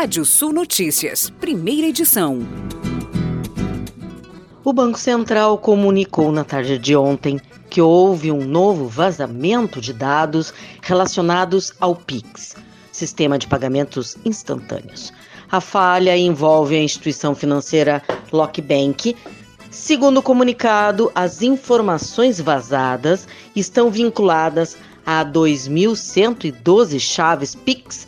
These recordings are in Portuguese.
Rádio Sul Notícias, primeira edição. O Banco Central comunicou na tarde de ontem que houve um novo vazamento de dados relacionados ao PIX, Sistema de Pagamentos Instantâneos. A falha envolve a instituição financeira Lockbank. Segundo o comunicado, as informações vazadas estão vinculadas a 2.112 chaves PIX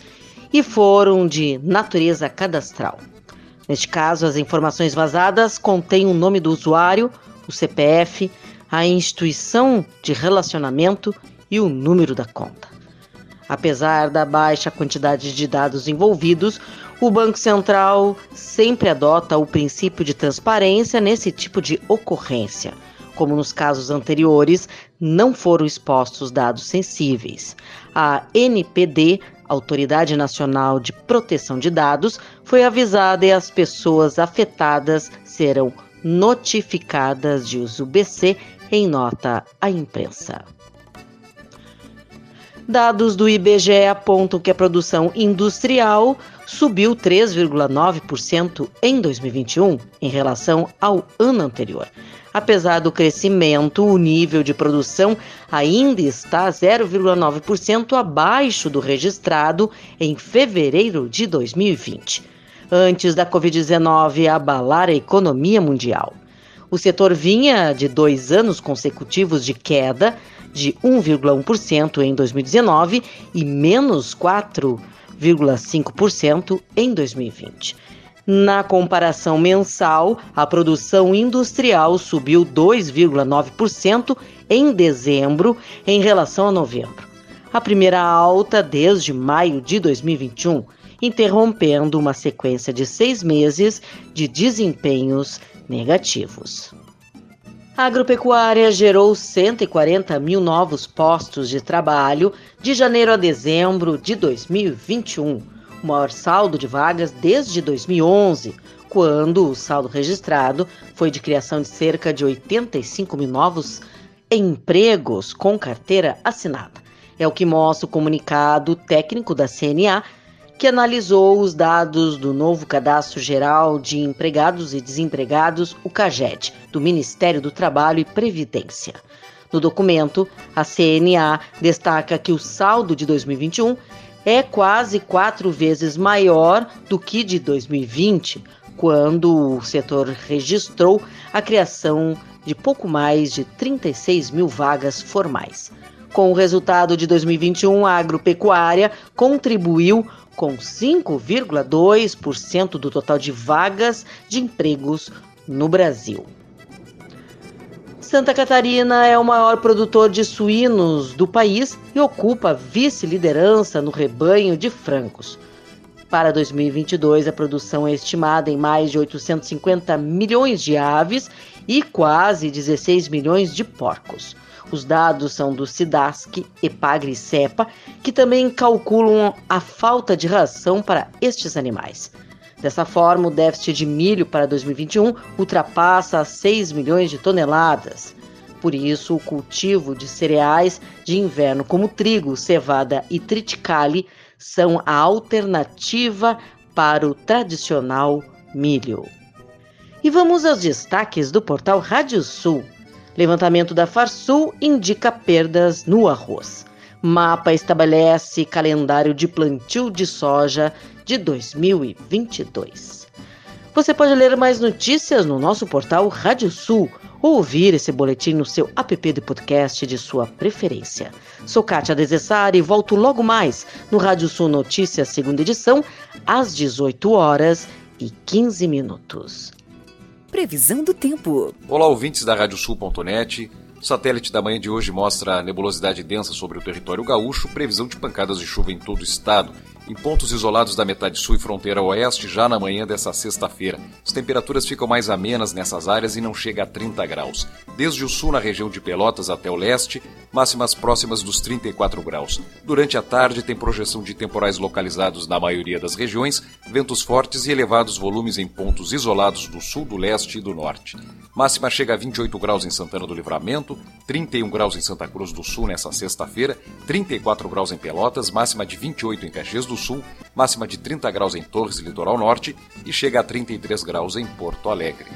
e foram de natureza cadastral. Neste caso, as informações vazadas contêm o nome do usuário, o CPF, a instituição de relacionamento e o número da conta. Apesar da baixa quantidade de dados envolvidos, o Banco Central sempre adota o princípio de transparência nesse tipo de ocorrência. Como nos casos anteriores, não foram expostos dados sensíveis. A NPD, Autoridade Nacional de Proteção de Dados, foi avisada e as pessoas afetadas serão notificadas, diz o BC em nota à imprensa. Dados do IBGE apontam que a produção industrial subiu 3,9% em 2021 em relação ao ano anterior. Apesar do crescimento, o nível de produção ainda está 0,9% abaixo do registrado em fevereiro de 2020, antes da Covid-19 abalar a economia mundial. O setor vinha de dois anos consecutivos de queda de 1,1% em 2019 e menos 4,5% em 2020. Na comparação mensal, a produção industrial subiu 2,9% em dezembro em relação a novembro. A primeira alta desde maio de 2021, interrompendo uma sequência de seis meses de desempenhos negativos. A agropecuária gerou 140 mil novos postos de trabalho de janeiro a dezembro de 2021, o maior saldo de vagas desde 2011, quando o saldo registrado foi de criação de cerca de 85 mil novos empregos com carteira assinada. É o que mostra o comunicado técnico da CNA que analisou os dados do novo Cadastro Geral de Empregados e Desempregados, o CAGED, do Ministério do Trabalho e Previdência. No documento, a CNA destaca que o saldo de 2021 é quase quatro vezes maior do que de 2020, quando o setor registrou a criação de pouco mais de 36 mil vagas formais. Com o resultado de 2021, a agropecuária contribuiu com 5,2% do total de vagas de empregos no Brasil. Santa Catarina é o maior produtor de suínos do país e ocupa vice-liderança no rebanho de frangos. Para 2022, a produção é estimada em mais de 850 milhões de aves e quase 16 milhões de porcos. Os dados são do SIDASC, EPAGRE e CEPA, que também calculam a falta de ração para estes animais. Dessa forma, o déficit de milho para 2021 ultrapassa 6 milhões de toneladas. Por isso, o cultivo de cereais de inverno, como trigo, cevada e triticale, são a alternativa para o tradicional milho. E vamos aos destaques do portal Rádio Sul. Levantamento da Farsul indica perdas no arroz. Mapa estabelece calendário de plantio de soja de 2022. Você pode ler mais notícias no nosso portal Rádio Sul ou ouvir esse boletim no seu app de podcast de sua preferência. Sou Kátia Desessari e volto logo mais no Rádio Sul Notícias, segunda edição, às 18 horas e 15 minutos. Previsão do tempo. Olá, ouvintes da Radiosul.net. O satélite da manhã de hoje mostra a nebulosidade densa sobre o território gaúcho, previsão de pancadas de chuva em todo o estado, em pontos isolados da metade sul e fronteira oeste já na manhã dessa sexta-feira. As temperaturas ficam mais amenas nessas áreas e não chega a 30 graus. Desde o sul na região de Pelotas até o leste, máximas próximas dos 34 graus. Durante a tarde tem projeção de temporais localizados na maioria das regiões, ventos fortes e elevados volumes em pontos isolados do sul, do leste e do norte. Máxima chega a 28 graus em Santana do Livramento, 31 graus em Santa Cruz do Sul nessa sexta-feira, 34 graus em Pelotas, máxima de 28 em Caxias do Sul, máxima de 30 graus em Torres e Litoral Norte e chega a 33 graus em Porto Alegre.